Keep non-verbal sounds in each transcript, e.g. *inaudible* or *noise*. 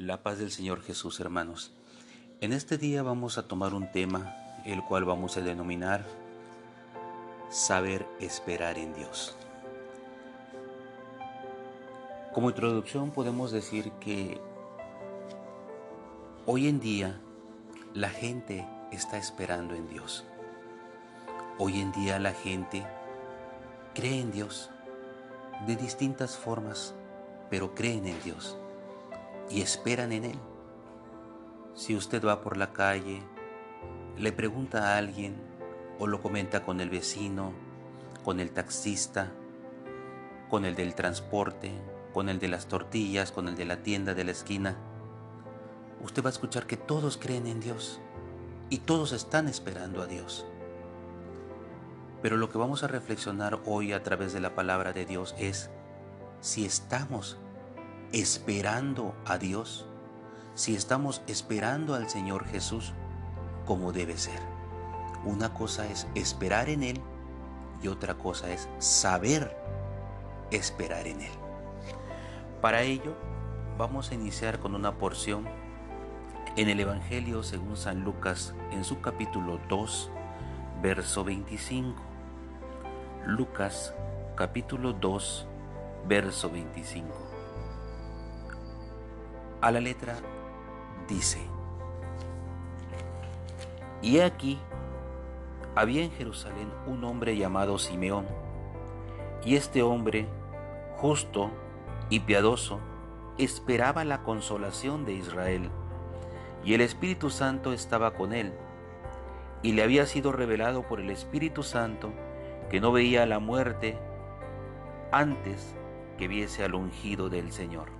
La paz del Señor Jesús, hermanos. En este día vamos a tomar un tema, el cual vamos a denominar saber esperar en Dios. Como introducción podemos decir que hoy en día la gente está esperando en Dios. Hoy en día la gente cree en Dios de distintas formas, pero creen en Dios y esperan en Él. Si usted va por la calle, le pregunta a alguien o lo comenta con el vecino, con el taxista, con el del transporte, con el de las tortillas, con el de la tienda de la esquina, usted va a escuchar que todos creen en Dios y todos están esperando a Dios. Pero lo que vamos a reflexionar hoy a través de la palabra de Dios es si estamos esperando a Dios, si estamos esperando al Señor Jesús como debe ser. Una cosa es esperar en Él y otra cosa es saber esperar en Él. Para ello, vamos a iniciar con una porción en el Evangelio según San Lucas en su capítulo 2, verso 25. Lucas capítulo 2, verso 25 a la letra dice, y aquí había en Jerusalén un hombre llamado Simeón, y este hombre, justo y piadoso, esperaba la consolación de Israel, y el Espíritu Santo estaba con él, y le había sido revelado por el Espíritu Santo que no veía la muerte antes que viese al ungido del Señor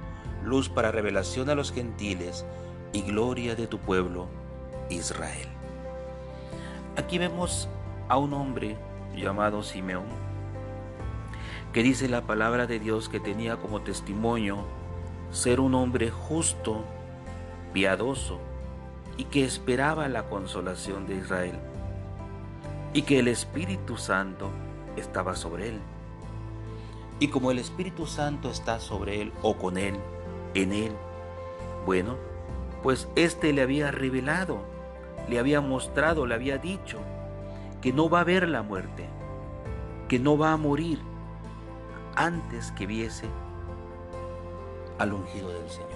luz para revelación a los gentiles y gloria de tu pueblo Israel. Aquí vemos a un hombre llamado Simeón, que dice la palabra de Dios que tenía como testimonio ser un hombre justo, piadoso y que esperaba la consolación de Israel, y que el Espíritu Santo estaba sobre él. Y como el Espíritu Santo está sobre él o con él, en él. Bueno, pues éste le había revelado, le había mostrado, le había dicho que no va a haber la muerte, que no va a morir antes que viese al ungido del Señor.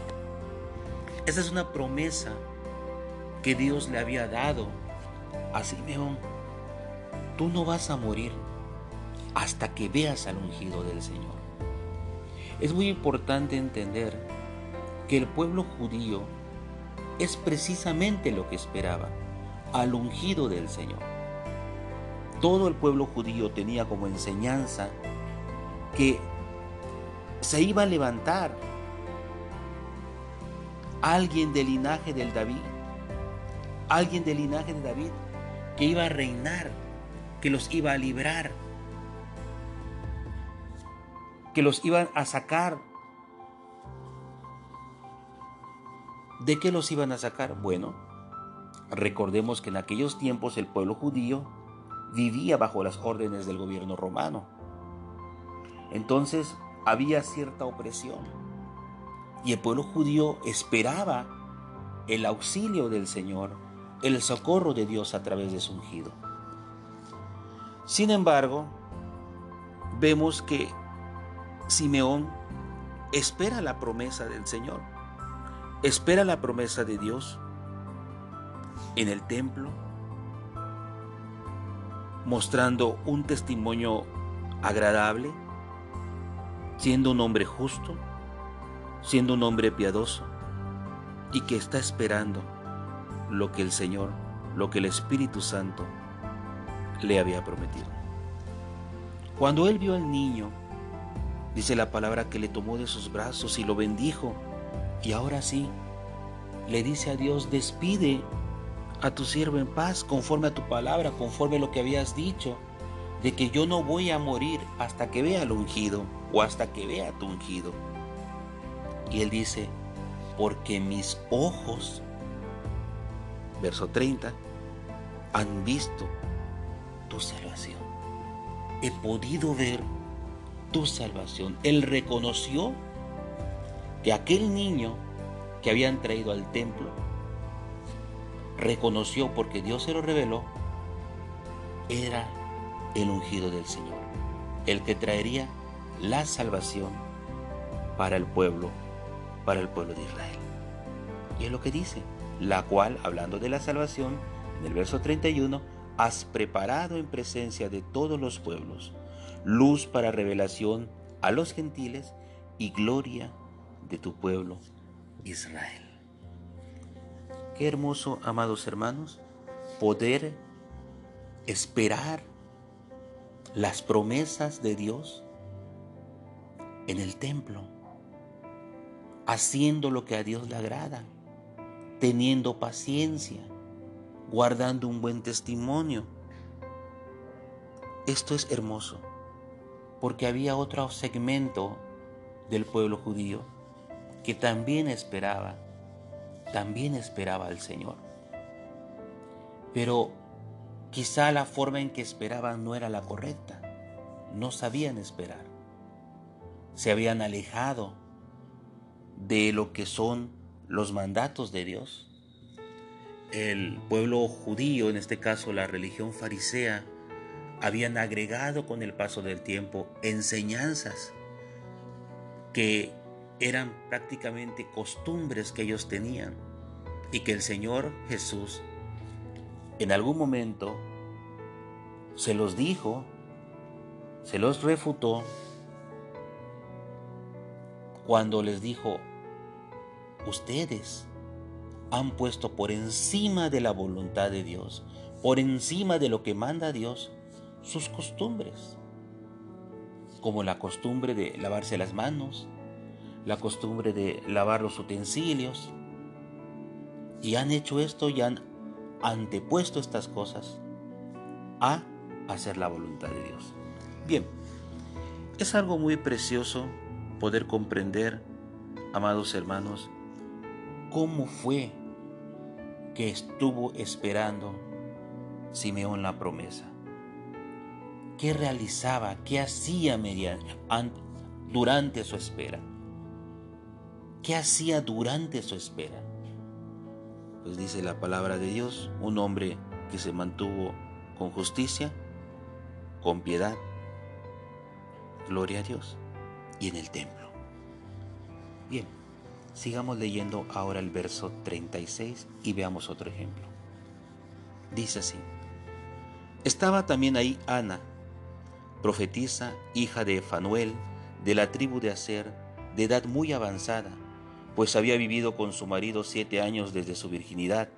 Esa es una promesa que Dios le había dado a Simeón. Tú no vas a morir hasta que veas al ungido del Señor. Es muy importante entender que el pueblo judío es precisamente lo que esperaba, al ungido del Señor. Todo el pueblo judío tenía como enseñanza que se iba a levantar alguien del linaje del David, alguien del linaje de David que iba a reinar, que los iba a librar, que los iban a sacar ¿De qué los iban a sacar? Bueno, recordemos que en aquellos tiempos el pueblo judío vivía bajo las órdenes del gobierno romano. Entonces había cierta opresión y el pueblo judío esperaba el auxilio del Señor, el socorro de Dios a través de su ungido. Sin embargo, vemos que Simeón espera la promesa del Señor espera la promesa de Dios en el templo, mostrando un testimonio agradable, siendo un hombre justo, siendo un hombre piadoso y que está esperando lo que el Señor, lo que el Espíritu Santo le había prometido. Cuando él vio al niño, dice la palabra que le tomó de sus brazos y lo bendijo Y ahora sí, le dice a Dios, despide a tu siervo en paz, conforme a tu palabra, conforme a lo que habías dicho, de que yo no voy a morir hasta que vea al ungido o hasta que vea a tu ungido. Y él dice, porque mis ojos, verso 30, han visto tu salvación. He podido ver tu salvación. Él reconoció que aquel niño que habían traído al templo, reconoció porque Dios se lo reveló, era el ungido del Señor, el que traería la salvación para el pueblo, para el pueblo de Israel. Y es lo que dice, la cual, hablando de la salvación, en el verso 31, has preparado en presencia de todos los pueblos, luz para revelación a los gentiles y gloria de tu pueblo Israel. Qué hermoso, amados hermanos, poder esperar las promesas de Dios en el templo, haciendo lo que a Dios le agrada, teniendo paciencia, guardando un buen testimonio. Esto es hermoso, porque había otro segmento del pueblo judío que también esperaba, también esperaba al Señor. Pero quizá la forma en que esperaban no era la correcta, no sabían esperar, se habían alejado de lo que son los mandatos de Dios. El pueblo judío, en este caso la religión farisea, habían agregado con el paso del tiempo enseñanzas que eran prácticamente costumbres que ellos tenían y que el Señor Jesús en algún momento se los dijo, se los refutó cuando les dijo, ustedes han puesto por encima de la voluntad de Dios, por encima de lo que manda Dios, sus costumbres, como la costumbre de lavarse las manos, la costumbre de lavar los utensilios, y han hecho esto y han antepuesto estas cosas a hacer la voluntad de Dios. Bien, es algo muy precioso poder comprender, amados hermanos, cómo fue que estuvo esperando Simeón la promesa. ¿Qué realizaba? ¿Qué hacía durante su espera? ¿Qué hacía durante su espera? Pues dice la palabra de Dios, un hombre que se mantuvo con justicia, con piedad, gloria a Dios, y en el templo. Bien, sigamos leyendo ahora el verso 36 y veamos otro ejemplo. Dice así, estaba también ahí Ana, profetisa, hija de Fanuel, de la tribu de Aser, de edad muy avanzada, pues había vivido con su marido siete años desde su virginidad,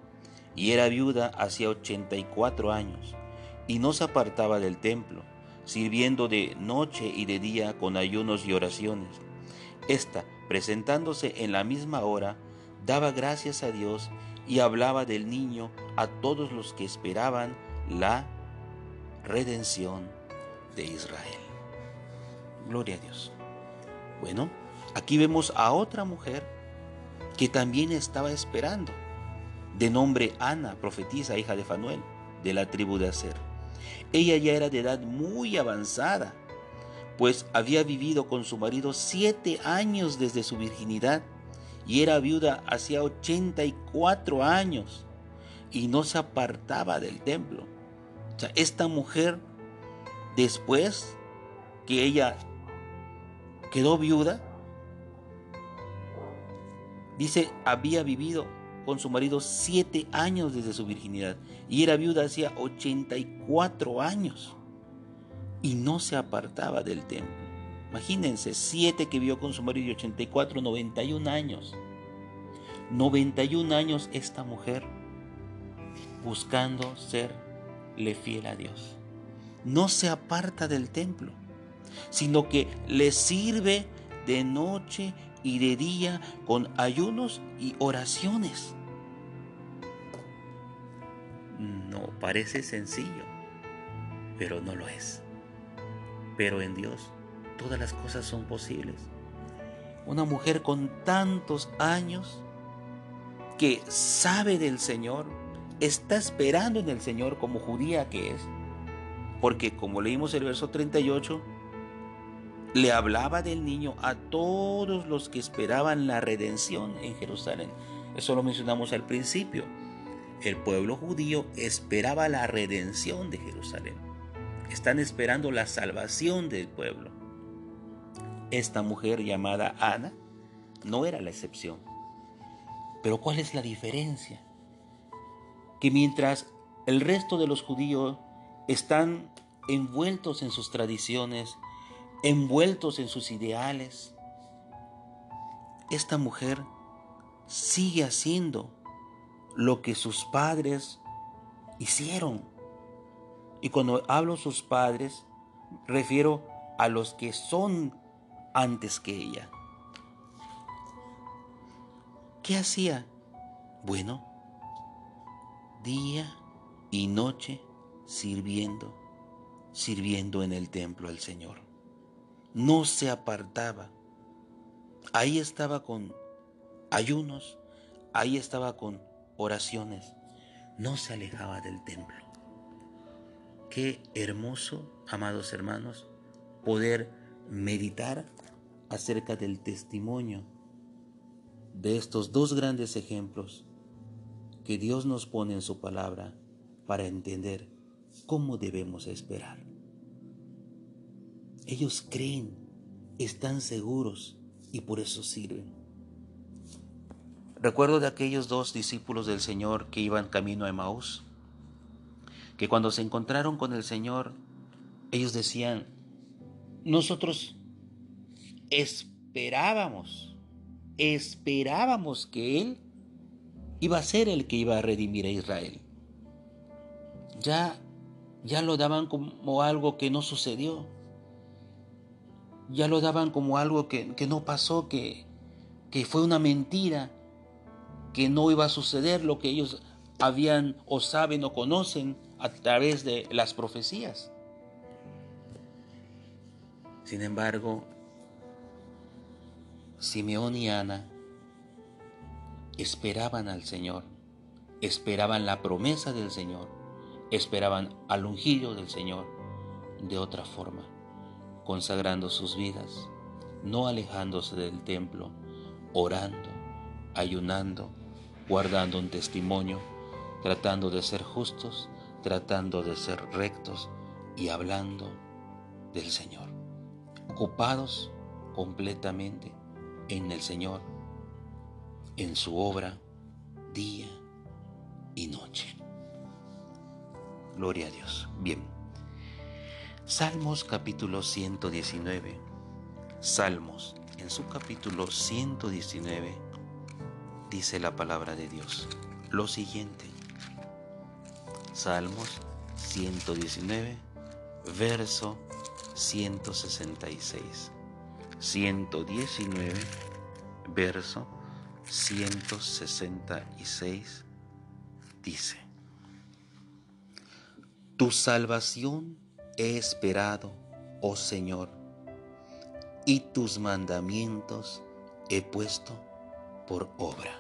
y era viuda hacía ochenta y cuatro años, y no se apartaba del templo, sirviendo de noche y de día con ayunos y oraciones. Esta, presentándose en la misma hora, daba gracias a Dios y hablaba del niño a todos los que esperaban la redención de Israel. Gloria a Dios. Bueno, aquí vemos a otra mujer que también estaba esperando, de nombre Ana, profetisa, hija de Fanuel, de la tribu de Aser. Ella ya era de edad muy avanzada, pues había vivido con su marido siete años desde su virginidad y era viuda hacía 84 años y no se apartaba del templo. O sea, esta mujer después que ella quedó viuda, dice, había vivido con su marido siete años desde su virginidad y era viuda hacía 84 años y no se apartaba del templo. Imagínense, siete que vivió con su marido y 84, 91 años. 91 años esta mujer buscando serle fiel a Dios no se aparta del templo, sino que le sirve de noche y de día con ayunos y oraciones. No parece sencillo, pero no lo es. Pero en Dios todas las cosas son posibles. Una mujer con tantos años que sabe del Señor, está esperando en el Señor como judía que es, porque como leímos el verso 38, le hablaba del niño a todos los que esperaban la redención en Jerusalén. Eso lo mencionamos al principio. El pueblo judío esperaba la redención de Jerusalén. Están esperando la salvación del pueblo. Esta mujer llamada Ana no era la excepción. Pero ¿cuál es la diferencia? Que mientras el resto de los judíos están envueltos en sus tradiciones, envueltos en sus ideales, esta mujer sigue haciendo lo que sus padres hicieron. Y cuando hablo sus padres, refiero a los que son antes que ella. ¿Qué hacía? Bueno, día y noche sirviendo, sirviendo en el templo al Señor. No se apartaba. Ahí estaba con ayunos, ahí estaba con oraciones. No se alejaba del templo. Qué hermoso, amados hermanos, poder meditar acerca del testimonio de estos dos grandes ejemplos que Dios nos pone en su palabra para entender cómo debemos esperar. Ellos creen, están seguros y por eso sirven. Recuerdo de aquellos dos discípulos del Señor que iban camino a Emaús, que cuando se encontraron con el Señor, ellos decían, nosotros esperábamos, esperábamos que Él iba a ser el que iba a redimir a Israel. Ya, ya lo daban como algo que no sucedió. Ya lo daban como algo que, no pasó, que, que fue una mentira, que no iba a suceder lo que ellos habían o saben o conocen a través de las profecías. Sin embargo, Simeón y Ana esperaban al Señor, esperaban la promesa del Señor, esperaban al ungido del Señor de otra forma, consagrando sus vidas, no alejándose del templo, orando, ayunando, guardando un testimonio, tratando de ser justos, tratando de ser rectos y hablando del Señor, ocupados completamente en el Señor, en su obra, día y noche. Gloria a Dios. Bien. Salmos capítulo 119. Salmos en su capítulo 119 dice la palabra de Dios lo siguiente. Salmos 119, verso 166. 119, verso 166, dice, Tu salvación he esperado, oh Señor, y tus mandamientos he puesto por obra.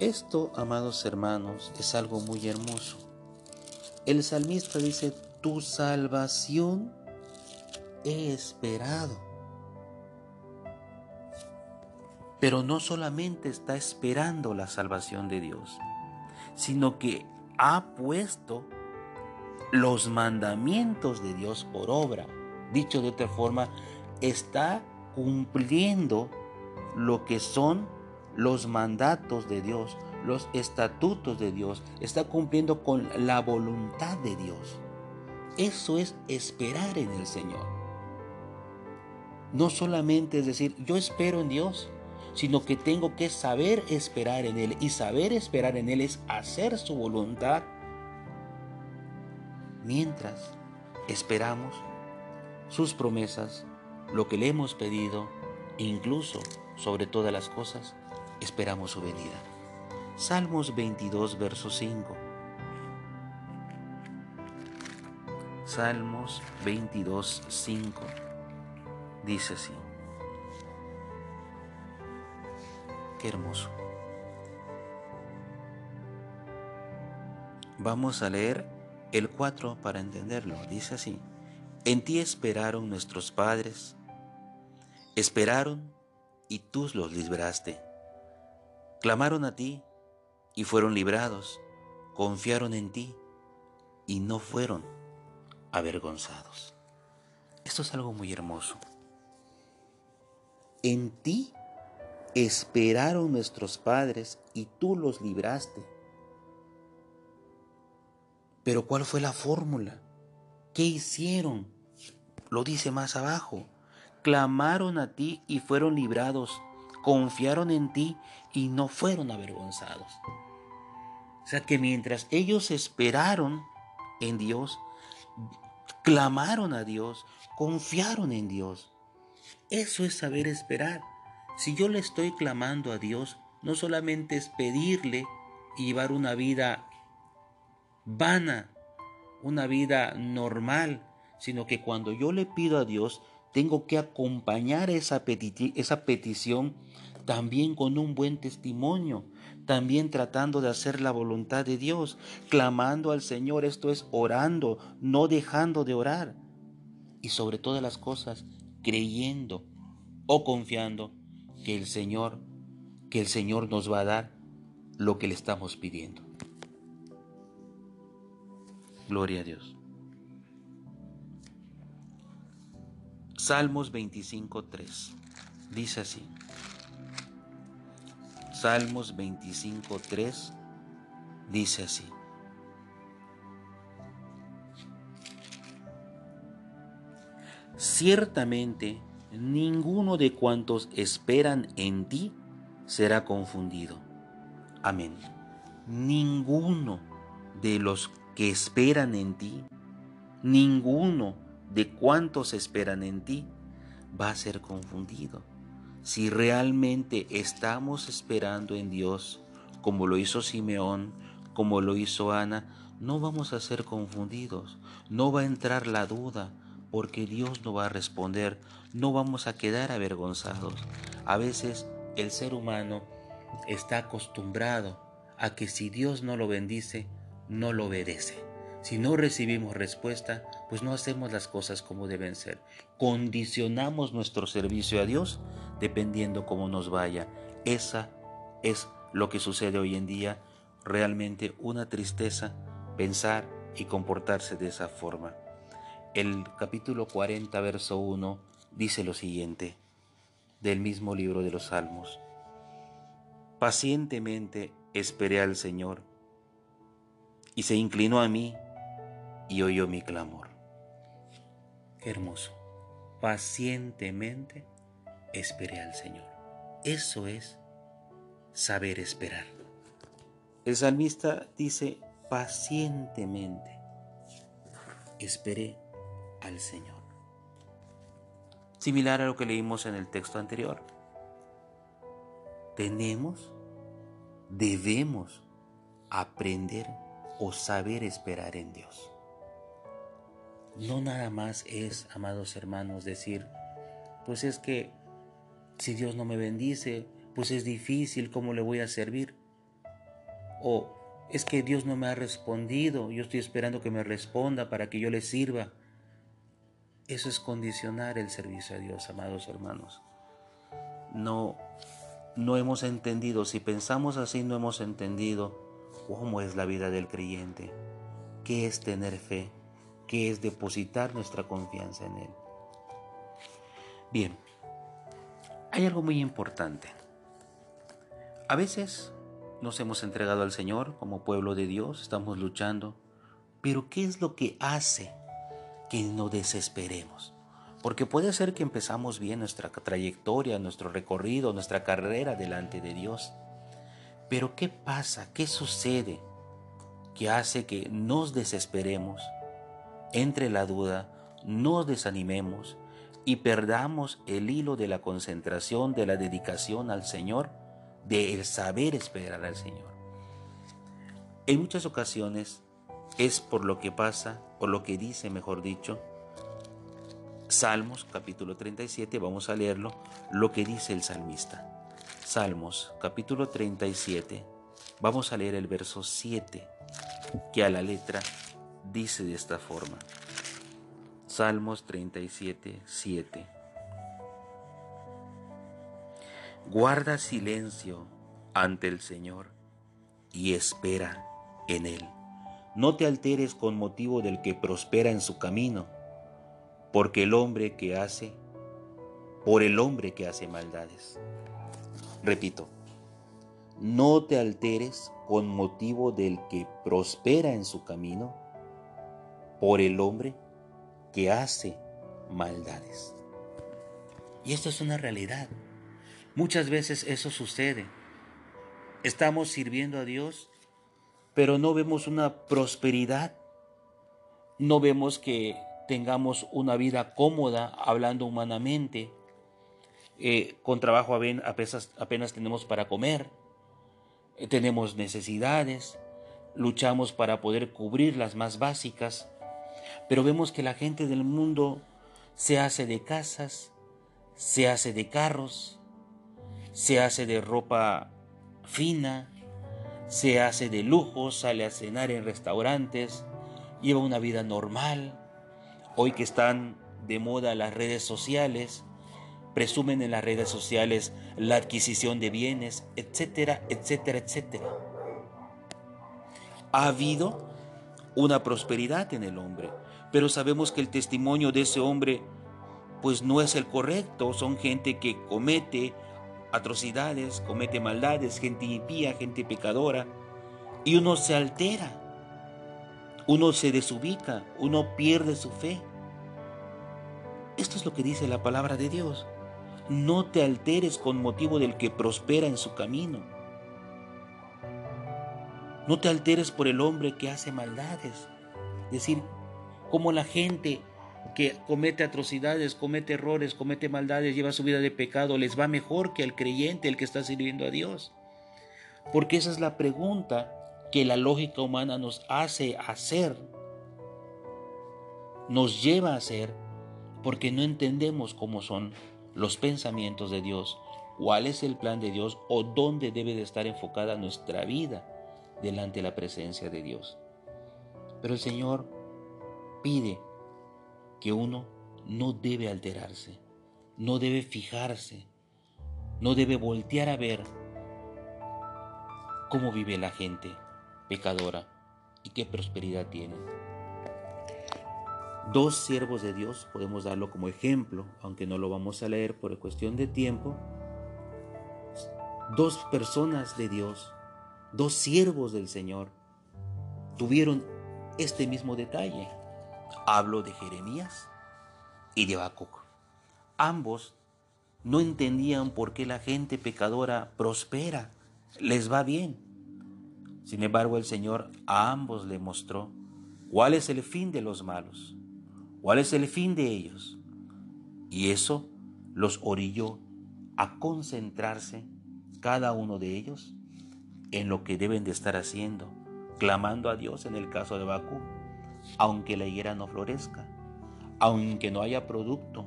Esto, amados hermanos, es algo muy hermoso. El salmista dice, tu salvación he esperado. Pero no solamente está esperando la salvación de Dios, sino que ha puesto los mandamientos de Dios por obra. Dicho de otra forma, está cumpliendo lo que son los mandatos de Dios, los estatutos de Dios, está cumpliendo con la voluntad de Dios. Eso es esperar en el Señor. No solamente es decir, yo espero en Dios, sino que tengo que saber esperar en Él. Y saber esperar en Él es hacer su voluntad mientras esperamos sus promesas, lo que le hemos pedido incluso sobre todas las cosas, esperamos su venida. Salmos 22, verso 5. Salmos 22, 5. Dice así. Qué hermoso. Vamos a leer el 4 para entenderlo. Dice así. En ti esperaron nuestros padres. Esperaron y tú los libraste. Clamaron a ti y fueron librados. Confiaron en ti y no fueron avergonzados. Esto es algo muy hermoso. En ti esperaron nuestros padres y tú los libraste. Pero ¿cuál fue la fórmula? ¿Qué hicieron? Lo dice más abajo. Clamaron a ti y fueron librados. Confiaron en ti y no fueron avergonzados. O sea que mientras ellos esperaron en Dios, clamaron a Dios, confiaron en Dios. Eso es saber esperar. Si yo le estoy clamando a Dios, no solamente es pedirle y llevar una vida vana, una vida normal, sino que cuando yo le pido a Dios, tengo que acompañar esa, esa petición también con un buen testimonio, también tratando de hacer la voluntad de Dios, clamando al Señor, esto es orando, no dejando de orar. Y sobre todas las cosas, creyendo o confiando que el Señor, que el Señor nos va a dar lo que le estamos pidiendo. Gloria a Dios. Salmos 25.3. Dice así. Salmos 25.3 dice así. Ciertamente ninguno de cuantos esperan en ti será confundido. Amén. Ninguno de los que esperan en ti, ninguno de cuantos esperan en ti va a ser confundido. Si realmente estamos esperando en Dios, como lo hizo Simeón, como lo hizo Ana, no vamos a ser confundidos, no va a entrar la duda, porque Dios no va a responder, no vamos a quedar avergonzados. A veces el ser humano está acostumbrado a que si Dios no lo bendice, no lo obedece. Si no recibimos respuesta, pues no hacemos las cosas como deben ser. Condicionamos nuestro servicio a Dios dependiendo cómo nos vaya. Esa es lo que sucede hoy en día. Realmente una tristeza pensar y comportarse de esa forma. El capítulo 40, verso 1 dice lo siguiente, del mismo libro de los Salmos. Pacientemente esperé al Señor y se inclinó a mí y oyó mi clamor. Hermoso. Pacientemente esperé al Señor. Eso es saber esperar. El salmista dice, pacientemente esperé al Señor. Similar a lo que leímos en el texto anterior. Tenemos, debemos aprender o saber esperar en Dios. No nada más es, amados hermanos, decir, pues es que si Dios no me bendice, pues es difícil, ¿cómo le voy a servir? O es que Dios no me ha respondido, yo estoy esperando que me responda para que yo le sirva. Eso es condicionar el servicio a Dios, amados hermanos. No, no hemos entendido, si pensamos así no hemos entendido cómo es la vida del creyente, qué es tener fe, qué es depositar nuestra confianza en Él. Bien, hay algo muy importante. A veces nos hemos entregado al Señor como pueblo de Dios, estamos luchando, pero ¿qué es lo que hace que no desesperemos? Porque puede ser que empezamos bien nuestra trayectoria, nuestro recorrido, nuestra carrera delante de Dios. Pero ¿qué pasa? ¿Qué sucede que hace que nos desesperemos, entre la duda, nos desanimemos, y perdamos el hilo de la concentración, de la dedicación al Señor, de el saber esperar al Señor. En muchas ocasiones es por lo que pasa, o lo que dice, mejor dicho, Salmos capítulo 37, vamos a leerlo, lo que dice el salmista. Salmos capítulo 37, vamos a leer el verso 7, que a la letra dice de esta forma. Salmos 37, 7. Guarda silencio ante el Señor y espera en Él. No te alteres con motivo del que prospera en su camino porque el hombre que hace, por el hombre que hace maldades. Repito, no te alteres con motivo del que prospera en su camino, por el hombre que hace maldades. Y esto es una realidad. Muchas veces eso sucede. Estamos sirviendo a Dios, pero no vemos una prosperidad. No vemos que tengamos una vida cómoda, hablando humanamente, eh, con trabajo apenas, apenas tenemos para comer, eh, tenemos necesidades, luchamos para poder cubrir las más básicas, pero vemos que la gente del mundo se hace de casas, se hace de carros, se hace de ropa fina, se hace de lujo, sale a cenar en restaurantes, lleva una vida normal, Hoy que están de moda las redes sociales, presumen en las redes sociales la adquisición de bienes, etcétera, etcétera, etcétera. Ha habido una prosperidad en el hombre, pero sabemos que el testimonio de ese hombre pues no es el correcto, son gente que comete atrocidades, comete maldades, gente impía, gente pecadora, y uno se altera uno se desubica, uno pierde su fe. Esto es lo que dice la palabra de Dios. No te alteres con motivo del que prospera en su camino. No te alteres por el hombre que hace maldades. Es decir, como la gente que comete atrocidades, comete errores, comete maldades, lleva su vida de pecado, les va mejor que al creyente, el que está sirviendo a Dios. Porque esa es la pregunta que la lógica humana nos hace hacer, nos lleva a hacer, porque no entendemos cómo son los pensamientos de Dios, cuál es el plan de Dios o dónde debe de estar enfocada nuestra vida delante de la presencia de Dios. Pero el Señor pide que uno no debe alterarse, no debe fijarse, no debe voltear a ver cómo vive la gente, pecadora y qué prosperidad tienen. Dos siervos de Dios, podemos darlo como ejemplo, aunque no lo vamos a leer por cuestión de tiempo. Dos personas de Dios, dos siervos del Señor, tuvieron este mismo detalle. Hablo de Jeremías y de Habacuc. Ambos no entendían por qué la gente pecadora prospera, les va bien. Sin embargo, el Señor a ambos le mostró cuál es el fin de los malos, cuál es el fin de ellos. Y eso los orilló a concentrarse cada uno de ellos en lo que deben de estar haciendo, clamando a Dios en el caso de Bakú, aunque la higuera no florezca, aunque no haya producto,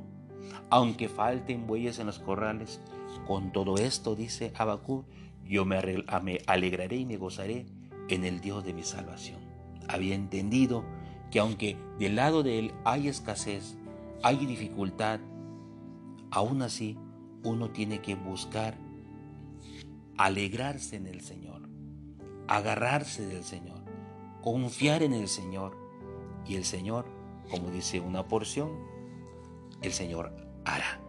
aunque falten bueyes en los corrales. Con todo esto, dice Abacú, yo me alegraré y me gozaré en el Dios de mi salvación. Había entendido que aunque del lado de Él hay escasez, hay dificultad, aún así uno tiene que buscar alegrarse en el Señor, agarrarse del Señor, confiar en el Señor. Y el Señor, como dice una porción, el Señor hará.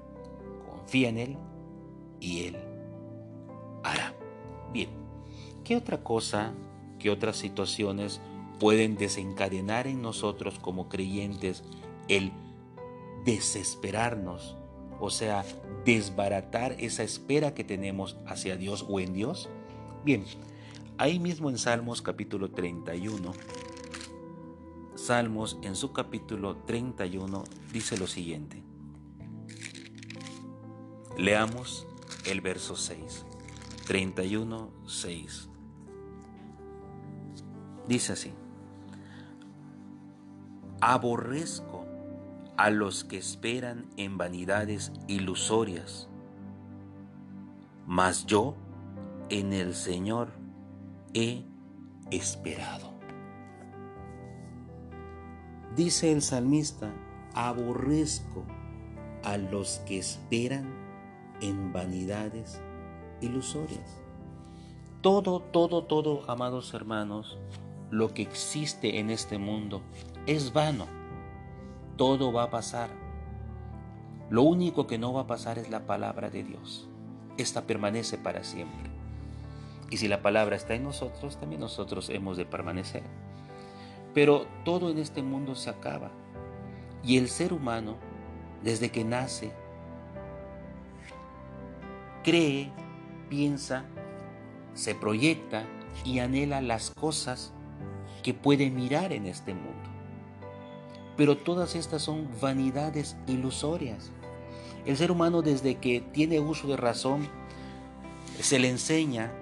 Confía en Él y Él hará. Bien, ¿qué otra cosa, qué otras situaciones pueden desencadenar en nosotros como creyentes el desesperarnos? O sea, desbaratar esa espera que tenemos hacia Dios o en Dios. Bien, ahí mismo en Salmos capítulo 31, Salmos en su capítulo 31 dice lo siguiente. Leamos el verso 6, 31, 6. Dice así, aborrezco a los que esperan en vanidades ilusorias, mas yo en el Señor he esperado. Dice el salmista, aborrezco a los que esperan en vanidades ilusorias. Todo, todo, todo, amados hermanos, lo que existe en este mundo es vano. Todo va a pasar. Lo único que no va a pasar es la palabra de Dios. Esta permanece para siempre. Y si la palabra está en nosotros, también nosotros hemos de permanecer. Pero todo en este mundo se acaba. Y el ser humano, desde que nace, cree, piensa, se proyecta y anhela las cosas que puede mirar en este mundo. Pero todas estas son vanidades ilusorias. El ser humano desde que tiene uso de razón se le enseña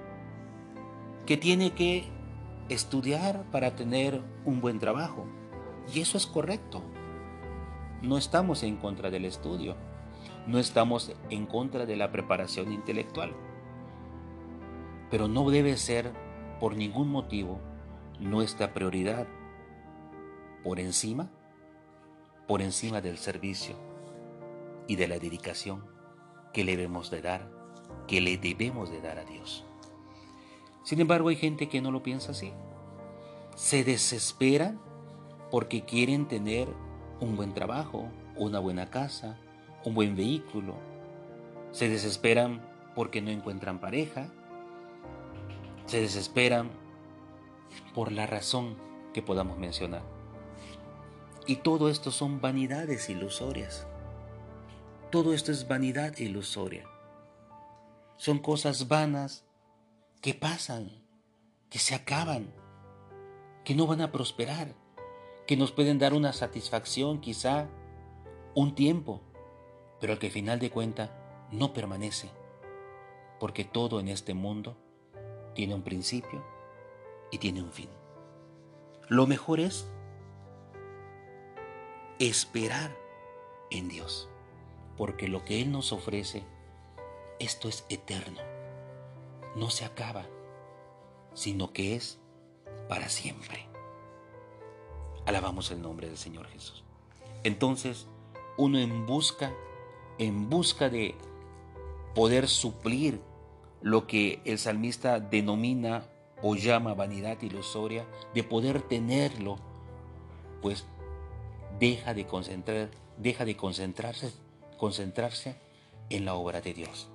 que tiene que estudiar para tener un buen trabajo. Y eso es correcto. No estamos en contra del estudio. No estamos en contra de la preparación intelectual. Pero no debe ser por ningún motivo nuestra prioridad por encima, por encima del servicio y de la dedicación que le debemos de dar, que le debemos de dar a Dios. Sin embargo, hay gente que no lo piensa así. Se desesperan porque quieren tener un buen trabajo, una buena casa, un buen vehículo. Se desesperan porque no encuentran pareja. Se desesperan por la razón que podamos mencionar. Y todo esto son vanidades ilusorias. Todo esto es vanidad ilusoria. Son cosas vanas que pasan, que se acaban, que no van a prosperar, que nos pueden dar una satisfacción quizá un tiempo, pero que al final de cuenta no permanece, porque todo en este mundo tiene un principio y tiene un fin. Lo mejor es esperar en Dios, porque lo que Él nos ofrece, esto es eterno no se acaba, sino que es para siempre. Alabamos el nombre del Señor Jesús. Entonces, uno en busca, en busca de poder suplir lo que el salmista denomina o llama vanidad ilusoria, de poder tenerlo, pues deja de concentrar, deja de concentrarse, concentrarse en la obra de Dios.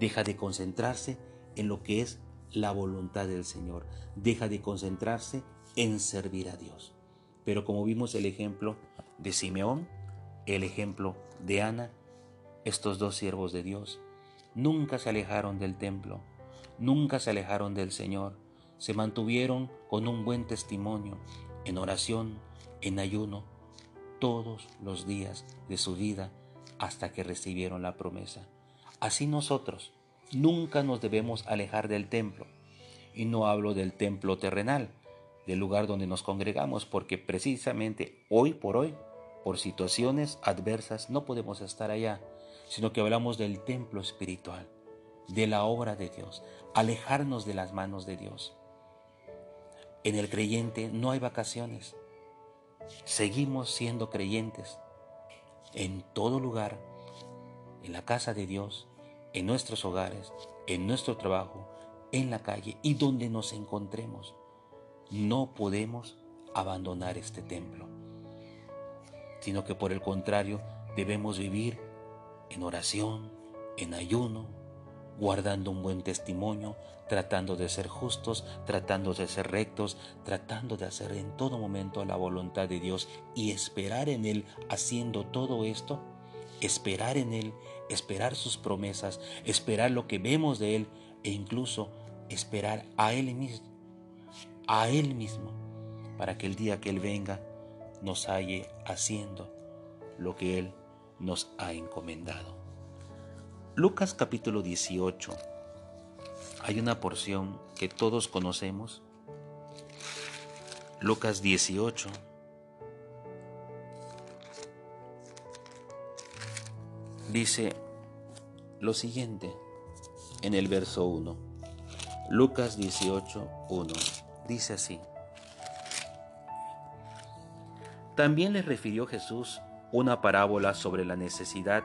Deja de concentrarse en lo que es la voluntad del Señor. Deja de concentrarse en servir a Dios. Pero como vimos el ejemplo de Simeón, el ejemplo de Ana, estos dos siervos de Dios nunca se alejaron del templo, nunca se alejaron del Señor, se mantuvieron con un buen testimonio, en oración, en ayuno, todos los días de su vida hasta que recibieron la promesa. Así nosotros, Nunca nos debemos alejar del templo. Y no hablo del templo terrenal, del lugar donde nos congregamos, porque precisamente hoy por hoy, por situaciones adversas, no podemos estar allá, sino que hablamos del templo espiritual, de la obra de Dios, alejarnos de las manos de Dios. En el creyente no hay vacaciones. Seguimos siendo creyentes en todo lugar, en la casa de Dios, en nuestros hogares, en nuestro trabajo, en la calle y donde nos encontremos. No podemos abandonar este templo, sino que por el contrario debemos vivir en oración, en ayuno, guardando un buen testimonio, tratando de ser justos, tratando de ser rectos, tratando de hacer en todo momento la voluntad de Dios y esperar en Él haciendo todo esto, esperar en Él esperar sus promesas, esperar lo que vemos de Él e incluso esperar a Él mismo, a Él mismo, para que el día que Él venga nos halle haciendo lo que Él nos ha encomendado. Lucas capítulo 18. Hay una porción que todos conocemos. Lucas 18. Dice lo siguiente en el verso 1. Lucas 18, 1. Dice así. También les refirió Jesús una parábola sobre la necesidad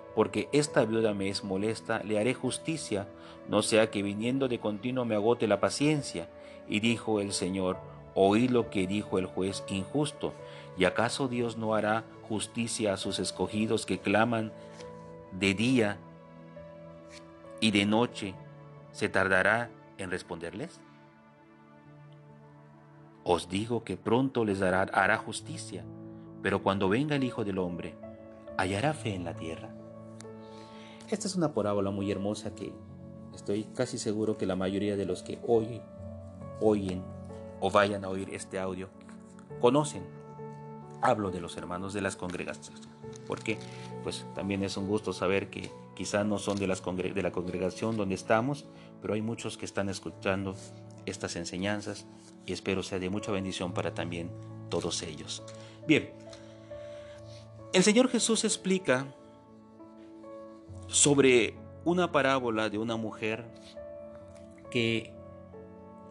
porque esta viuda me es molesta, le haré justicia, no sea que viniendo de continuo me agote la paciencia. Y dijo el Señor, oí lo que dijo el juez injusto, ¿y acaso Dios no hará justicia a sus escogidos que claman de día y de noche? ¿Se tardará en responderles? Os digo que pronto les hará, hará justicia, pero cuando venga el Hijo del Hombre, ¿hallará fe en la tierra? Esta es una parábola muy hermosa que estoy casi seguro que la mayoría de los que oyen, oyen o vayan a oír este audio conocen. Hablo de los hermanos de las congregaciones, porque pues también es un gusto saber que quizá no son de, las de la congregación donde estamos, pero hay muchos que están escuchando estas enseñanzas y espero sea de mucha bendición para también todos ellos. Bien, el Señor Jesús explica sobre una parábola de una mujer que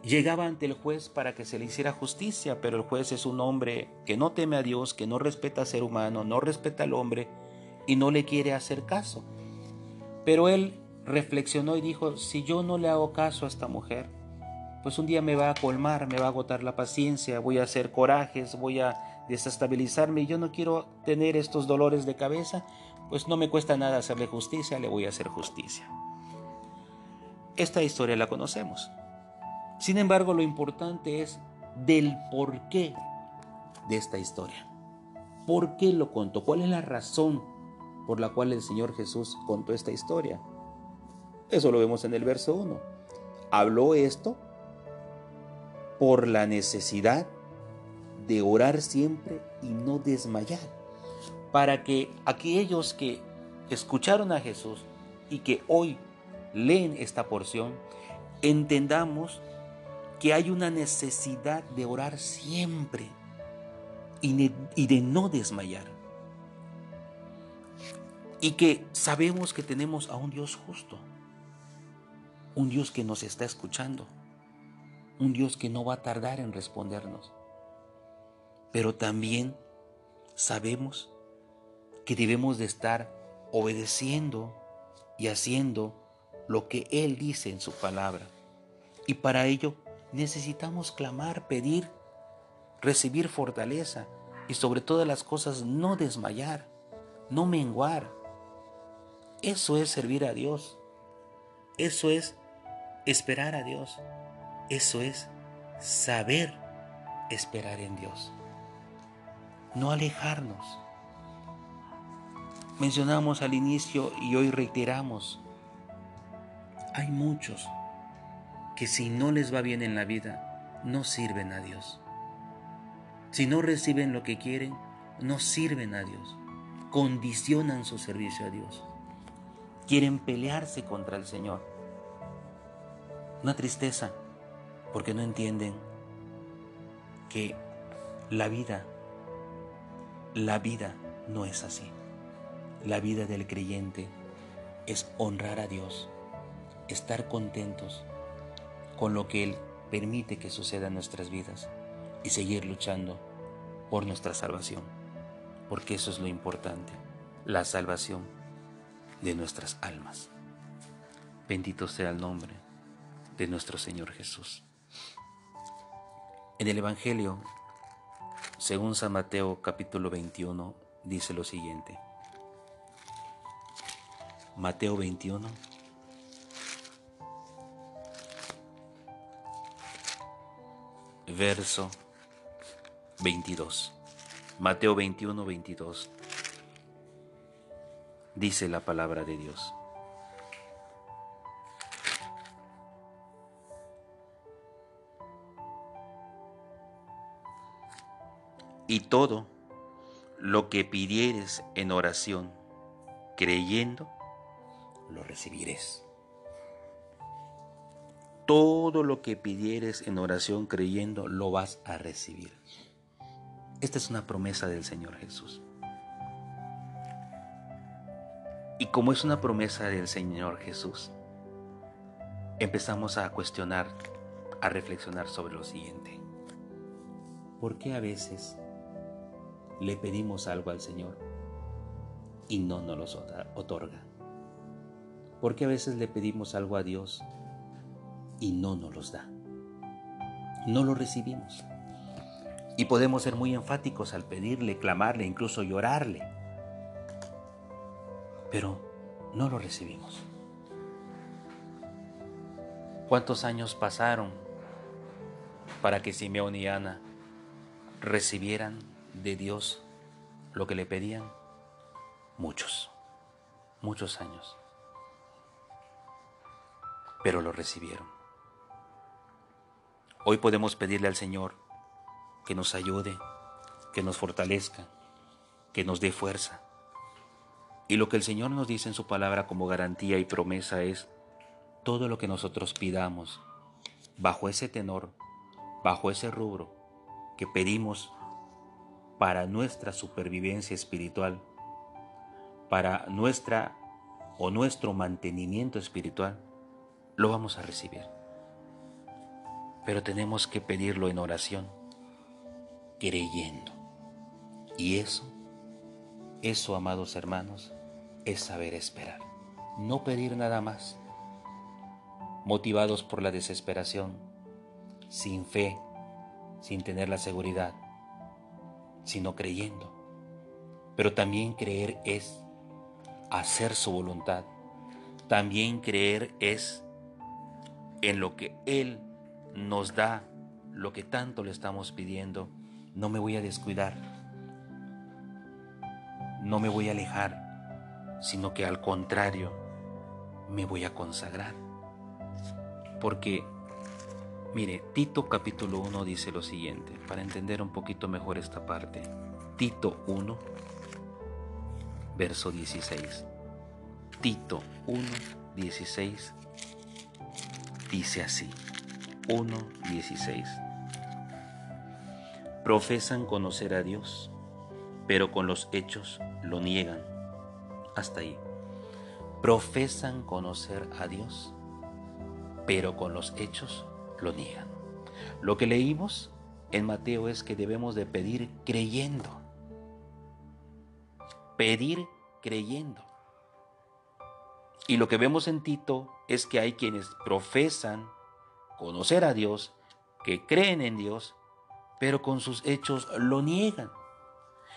llegaba ante el juez para que se le hiciera justicia, pero el juez es un hombre que no teme a Dios, que no respeta al ser humano, no respeta al hombre y no le quiere hacer caso. Pero él reflexionó y dijo, si yo no le hago caso a esta mujer, pues un día me va a colmar, me va a agotar la paciencia, voy a hacer corajes, voy a desestabilizarme y yo no quiero tener estos dolores de cabeza, pues no me cuesta nada hacerle justicia, le voy a hacer justicia. Esta historia la conocemos. Sin embargo, lo importante es del porqué de esta historia. ¿Por qué lo contó? ¿Cuál es la razón por la cual el Señor Jesús contó esta historia? Eso lo vemos en el verso 1. Habló esto por la necesidad de orar siempre y no desmayar para que aquellos que escucharon a Jesús y que hoy leen esta porción, entendamos que hay una necesidad de orar siempre y de no desmayar. Y que sabemos que tenemos a un Dios justo, un Dios que nos está escuchando, un Dios que no va a tardar en respondernos. Pero también sabemos que debemos de estar obedeciendo y haciendo lo que Él dice en su palabra. Y para ello necesitamos clamar, pedir, recibir fortaleza y sobre todas las cosas no desmayar, no menguar. Eso es servir a Dios. Eso es esperar a Dios. Eso es saber esperar en Dios. No alejarnos mencionamos al inicio y hoy reiteramos, hay muchos que si no les va bien en la vida, no sirven a Dios. Si no reciben lo que quieren, no sirven a Dios. Condicionan su servicio a Dios. Quieren pelearse contra el Señor. Una tristeza porque no entienden que la vida, la vida no es así. La vida del creyente es honrar a Dios, estar contentos con lo que Él permite que suceda en nuestras vidas y seguir luchando por nuestra salvación, porque eso es lo importante, la salvación de nuestras almas. Bendito sea el nombre de nuestro Señor Jesús. En el Evangelio, según San Mateo capítulo 21, dice lo siguiente. Mateo 21. verso 22. Mateo 21, 22. Dice la palabra de Dios. Y todo lo que pidieres en oración, creyendo, lo recibirás. Todo lo que pidieres en oración creyendo, lo vas a recibir. Esta es una promesa del Señor Jesús. Y como es una promesa del Señor Jesús, empezamos a cuestionar, a reflexionar sobre lo siguiente. ¿Por qué a veces le pedimos algo al Señor y no nos lo otorga? ¿Por qué a veces le pedimos algo a Dios y no nos los da. No lo recibimos. Y podemos ser muy enfáticos al pedirle, clamarle, incluso llorarle. Pero no lo recibimos. ¿Cuántos años pasaron para que Simeón y Ana recibieran de Dios lo que le pedían? Muchos, muchos años. Pero lo recibieron. Hoy podemos pedirle al Señor que nos ayude, que nos fortalezca, que nos dé fuerza. Y lo que el Señor nos dice en su palabra como garantía y promesa es todo lo que nosotros pidamos bajo ese tenor, bajo ese rubro que pedimos para nuestra supervivencia espiritual, para nuestra o nuestro mantenimiento espiritual, lo vamos a recibir pero tenemos que pedirlo en oración, creyendo. Y eso, eso, amados hermanos, es saber esperar. No pedir nada más, motivados por la desesperación, sin fe, sin tener la seguridad, sino creyendo. Pero también creer es hacer su voluntad. También creer es en lo que Él nos da lo que tanto le estamos pidiendo, no me voy a descuidar, no me voy a alejar, sino que al contrario, me voy a consagrar. Porque, mire, Tito capítulo 1 dice lo siguiente, para entender un poquito mejor esta parte. Tito 1, verso 16. Tito 1, 16 dice así. 1.16. Profesan conocer a Dios, pero con los hechos lo niegan. Hasta ahí. Profesan conocer a Dios, pero con los hechos lo niegan. Lo que leímos en Mateo es que debemos de pedir creyendo. Pedir creyendo. Y lo que vemos en Tito es que hay quienes profesan conocer a Dios, que creen en Dios, pero con sus hechos lo niegan.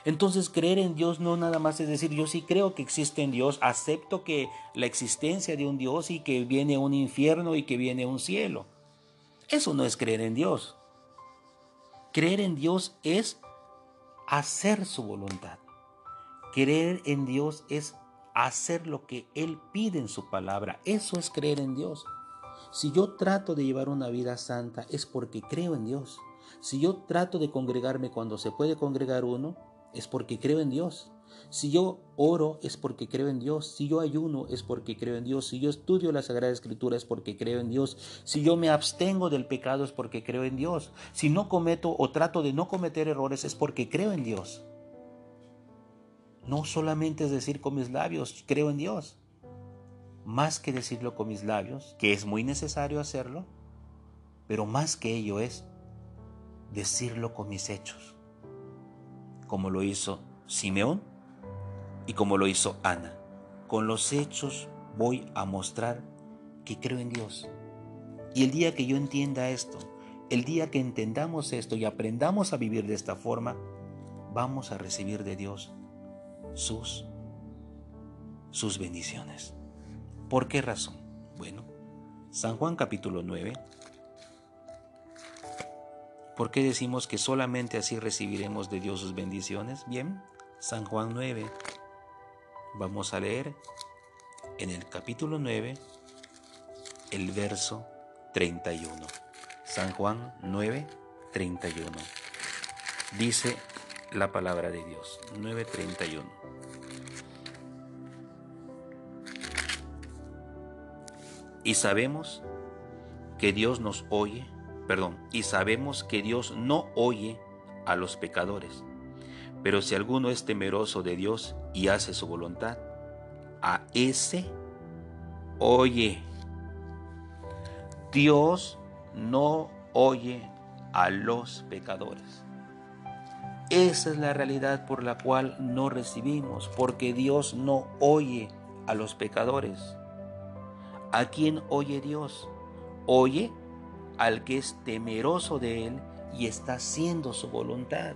Entonces creer en Dios no nada más es decir, yo sí creo que existe en Dios, acepto que la existencia de un Dios y que viene un infierno y que viene un cielo. Eso no es creer en Dios. Creer en Dios es hacer su voluntad. Creer en Dios es hacer lo que Él pide en su palabra. Eso es creer en Dios. Si yo trato de llevar una vida santa es porque creo en Dios. Si yo trato de congregarme cuando se puede congregar uno, es porque creo en Dios. Si yo oro es porque creo en Dios. Si yo ayuno es porque creo en Dios. Si yo estudio la Sagrada Escritura es porque creo en Dios. Si yo me abstengo del pecado es porque creo en Dios. Si no cometo o trato de no cometer errores es porque creo en Dios. No solamente es decir con mis labios, creo en Dios más que decirlo con mis labios, que es muy necesario hacerlo, pero más que ello es decirlo con mis hechos, como lo hizo Simeón y como lo hizo Ana. Con los hechos voy a mostrar que creo en Dios. Y el día que yo entienda esto, el día que entendamos esto y aprendamos a vivir de esta forma, vamos a recibir de Dios sus sus bendiciones. ¿Por qué razón? Bueno, San Juan capítulo 9, ¿Por qué decimos que solamente así recibiremos de Dios sus bendiciones? Bien, San Juan 9. Vamos a leer en el capítulo 9 el verso 31. San Juan 9, 31. Dice la palabra de Dios, 9:31. Y sabemos que Dios nos oye, perdón, y sabemos que Dios no oye a los pecadores. Pero si alguno es temeroso de Dios y hace su voluntad, a ese oye. Dios no oye a los pecadores. Esa es la realidad por la cual no recibimos, porque Dios no oye a los pecadores. ¿A quién oye Dios? Oye al que es temeroso de Él y está haciendo su voluntad.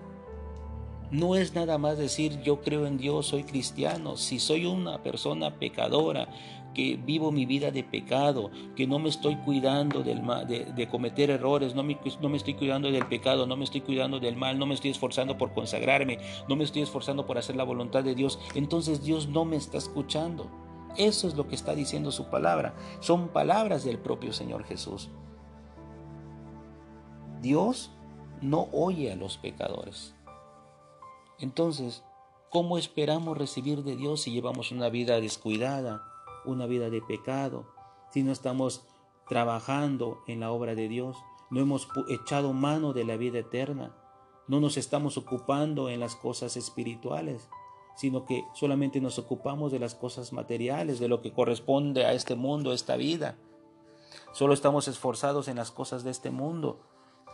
No es nada más decir yo creo en Dios, soy cristiano. Si soy una persona pecadora, que vivo mi vida de pecado, que no me estoy cuidando del de, cometer errores, no me, no me estoy cuidando del pecado, no me estoy cuidando del mal, no me estoy esforzando por consagrarme, no me estoy esforzando por hacer la voluntad de Dios, entonces Dios no me está escuchando. Eso es lo que está diciendo su palabra. Son palabras del propio Señor Jesús. Dios no oye a los pecadores. Entonces, ¿cómo esperamos recibir de Dios si llevamos una vida descuidada, una vida de pecado, si no estamos trabajando en la obra de Dios, no hemos echado mano de la vida eterna, no nos estamos ocupando en las cosas espirituales, sino que solamente nos ocupamos de las cosas materiales, de lo que corresponde a este mundo, a esta vida. Solo estamos esforzados en las cosas de este mundo,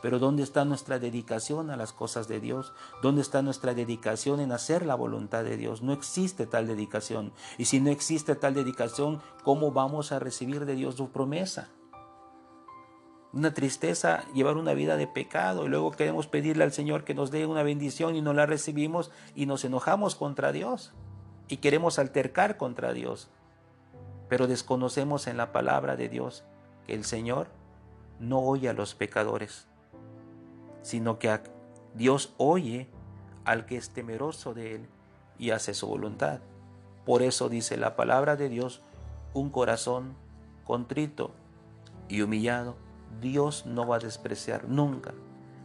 pero ¿dónde está nuestra dedicación a las cosas de Dios? ¿Dónde está nuestra dedicación en hacer la voluntad de Dios? No existe tal dedicación. Y si no existe tal dedicación, ¿cómo vamos a recibir de Dios su promesa? Una tristeza llevar una vida de pecado y luego queremos pedirle al Señor que nos dé una bendición y no la recibimos y nos enojamos contra Dios y queremos altercar contra Dios. Pero desconocemos en la palabra de Dios que el Señor no oye a los pecadores sino que Dios oye al que es temeroso de Él y hace su voluntad. Por eso dice la palabra de Dios, un corazón contrito y humillado, Dios no va a despreciar nunca,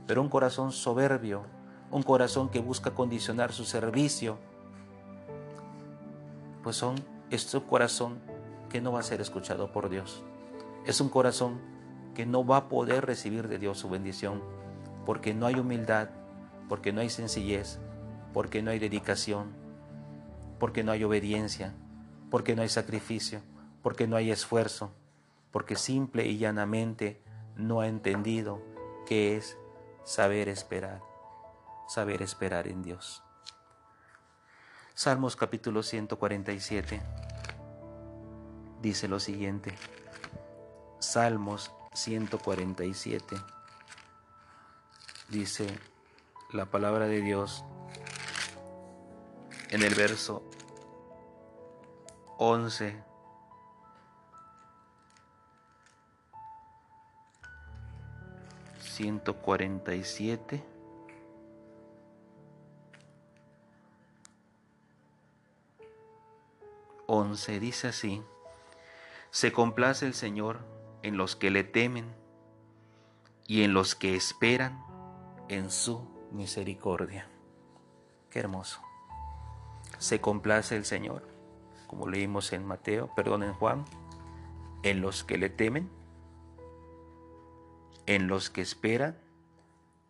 pero un corazón soberbio, un corazón que busca condicionar su servicio, pues son, es un corazón que no va a ser escuchado por Dios. Es un corazón que no va a poder recibir de Dios su bendición porque no hay humildad, porque no hay sencillez, porque no hay dedicación, porque no hay obediencia, porque no hay sacrificio, porque no hay esfuerzo, porque simple y llanamente no ha entendido qué es saber esperar, saber esperar en Dios. Salmos capítulo 147 dice lo siguiente. Salmos 147 dice la palabra de Dios en el verso 11. Ciento cuarenta y siete. Once dice así: Se complace el Señor en los que le temen y en los que esperan en su misericordia. Qué hermoso. Se complace el Señor, como leímos en Mateo, perdón, en Juan, en los que le temen, en los que esperan,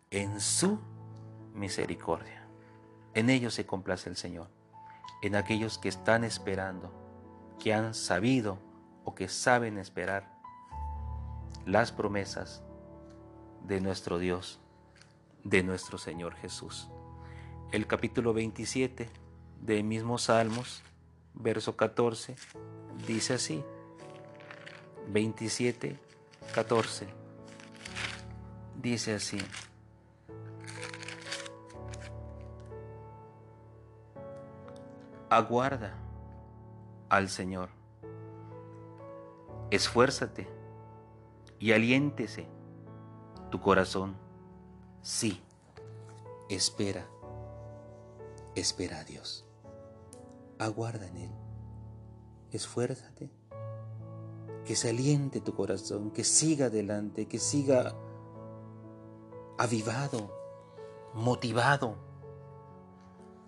en su misericordia. En ellos se complace el Señor, en aquellos que están esperando, que han sabido o que saben esperar las promesas de nuestro Dios de nuestro Señor Jesús. El capítulo 27 de mismo Salmos, verso 14, dice así, 27, 14, dice así, aguarda al Señor, esfuérzate y aliéntese tu corazón Sí, espera, espera a Dios. Aguarda en Él. Esfuérzate. Que se aliente tu corazón, que siga adelante, que siga avivado, motivado,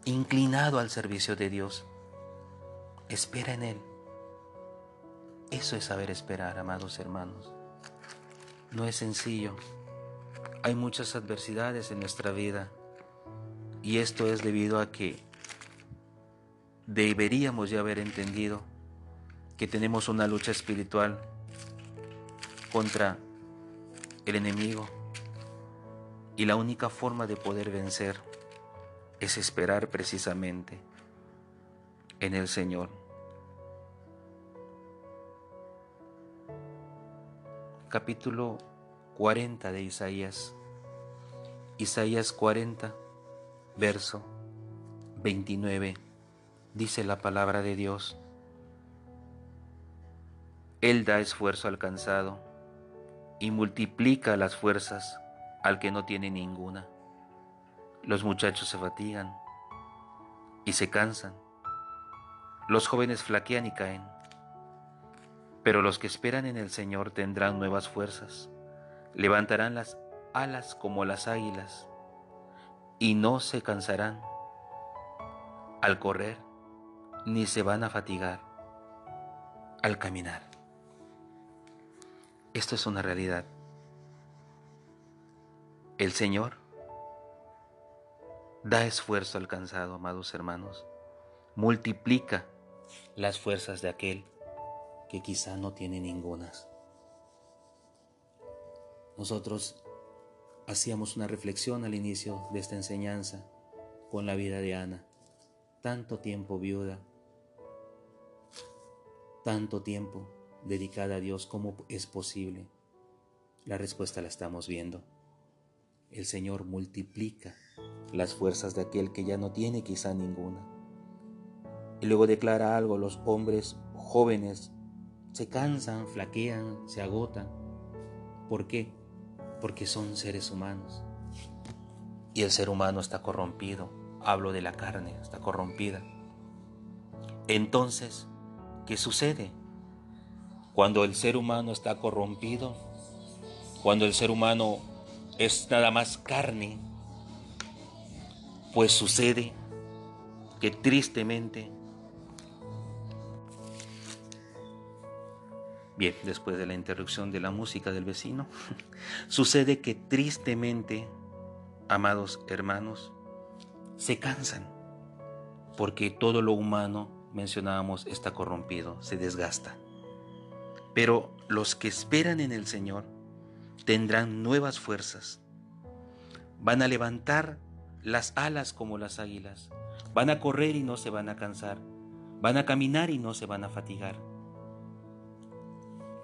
inclinado al servicio de Dios. Espera en Él. Eso es saber esperar, amados hermanos. No es sencillo. Hay muchas adversidades en nuestra vida y esto es debido a que deberíamos ya haber entendido que tenemos una lucha espiritual contra el enemigo y la única forma de poder vencer es esperar precisamente en el Señor. capítulo 40 de Isaías. Isaías 40, verso 29, dice la palabra de Dios. Él da esfuerzo al cansado y multiplica las fuerzas al que no tiene ninguna. Los muchachos se fatigan y se cansan. Los jóvenes flaquean y caen pero los que esperan en el Señor tendrán nuevas fuerzas, levantarán las alas como las águilas y no se cansarán al correr, ni se van a fatigar al caminar. Esto es una realidad. El Señor da esfuerzo al cansado, amados hermanos, multiplica las fuerzas de aquel que quizá no tiene ningunas. Nosotros hacíamos una reflexión al inicio de esta enseñanza con la vida de Ana. Tanto tiempo viuda, tanto tiempo dedicada a Dios, ¿cómo es posible? La respuesta la estamos viendo. El Señor multiplica las fuerzas de aquel que ya no tiene quizá ninguna. Y luego declara algo, los hombres jóvenes se cansan, flaquean, se agotan. ¿Por qué? Porque son seres humanos. Y el ser humano está corrompido. Hablo de la carne, está corrompida. Entonces, ¿qué sucede? Cuando el ser humano está corrompido, cuando el ser humano es nada más carne, pues sucede que tristemente Bien, después de la interrupción de la música del vecino, *laughs* sucede que tristemente, amados hermanos, se cansan, porque todo lo humano, mencionábamos, está corrompido, se desgasta. Pero los que esperan en el Señor tendrán nuevas fuerzas, van a levantar las alas como las águilas, van a correr y no se van a cansar, van a caminar y no se van a fatigar.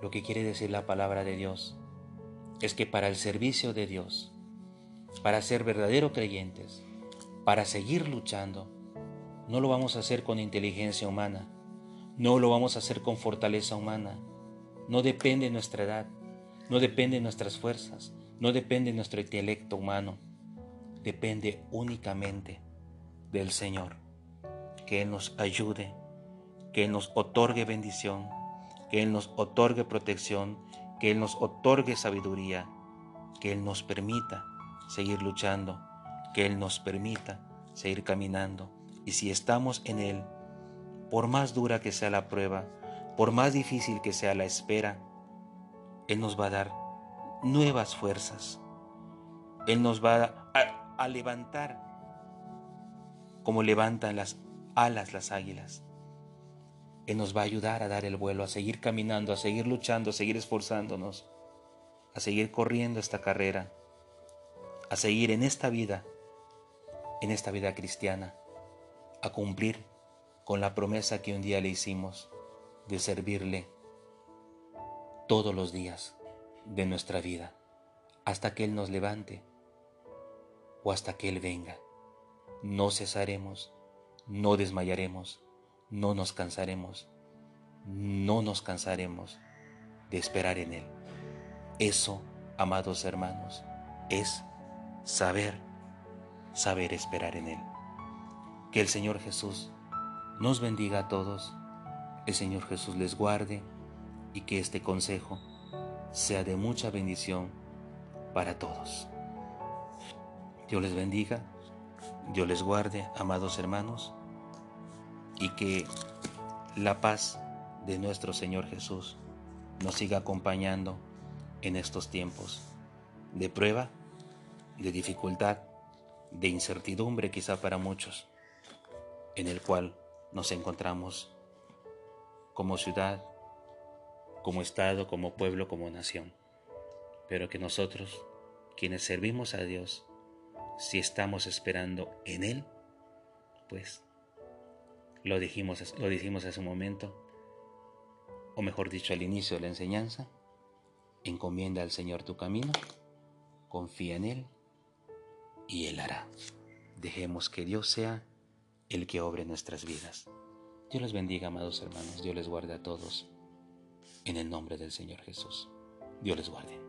Lo que quiere decir la palabra de Dios es que para el servicio de Dios, para ser verdaderos creyentes, para seguir luchando, no lo vamos a hacer con inteligencia humana, no lo vamos a hacer con fortaleza humana, no depende de nuestra edad, no depende de nuestras fuerzas, no depende de nuestro intelecto humano, depende únicamente del Señor, que Él nos ayude, que Él nos otorgue bendición, que Él nos otorgue protección, que Él nos otorgue sabiduría, que Él nos permita seguir luchando, que Él nos permita seguir caminando. Y si estamos en Él, por más dura que sea la prueba, por más difícil que sea la espera, Él nos va a dar nuevas fuerzas. Él nos va a, levantar como levantan las alas las águilas. Él nos va a ayudar a dar el vuelo, a seguir caminando, a seguir luchando, a seguir esforzándonos, a seguir corriendo esta carrera, a seguir en esta vida, en esta vida cristiana, a cumplir con la promesa que un día le hicimos de servirle todos los días de nuestra vida, hasta que Él nos levante o hasta que Él venga. No cesaremos, no desmayaremos no nos cansaremos, no nos cansaremos de esperar en Él. Eso, amados hermanos, es saber, saber esperar en Él. Que el Señor Jesús nos bendiga a todos, el Señor Jesús les guarde y que este consejo sea de mucha bendición para todos. Dios les bendiga, Dios les guarde, amados hermanos, y que la paz de nuestro Señor Jesús nos siga acompañando en estos tiempos de prueba, de dificultad, de incertidumbre quizá para muchos, en el cual nos encontramos como ciudad, como Estado, como pueblo, como nación. Pero que nosotros, quienes servimos a Dios, si estamos esperando en Él, pues lo dijimos, lo dijimos hace un momento, o mejor dicho al inicio de la enseñanza, encomienda al Señor tu camino, confía en Él y Él hará. Dejemos que Dios sea el que obre nuestras vidas. Dios les bendiga, amados hermanos, Dios les guarde a todos, en el nombre del Señor Jesús. Dios les guarde.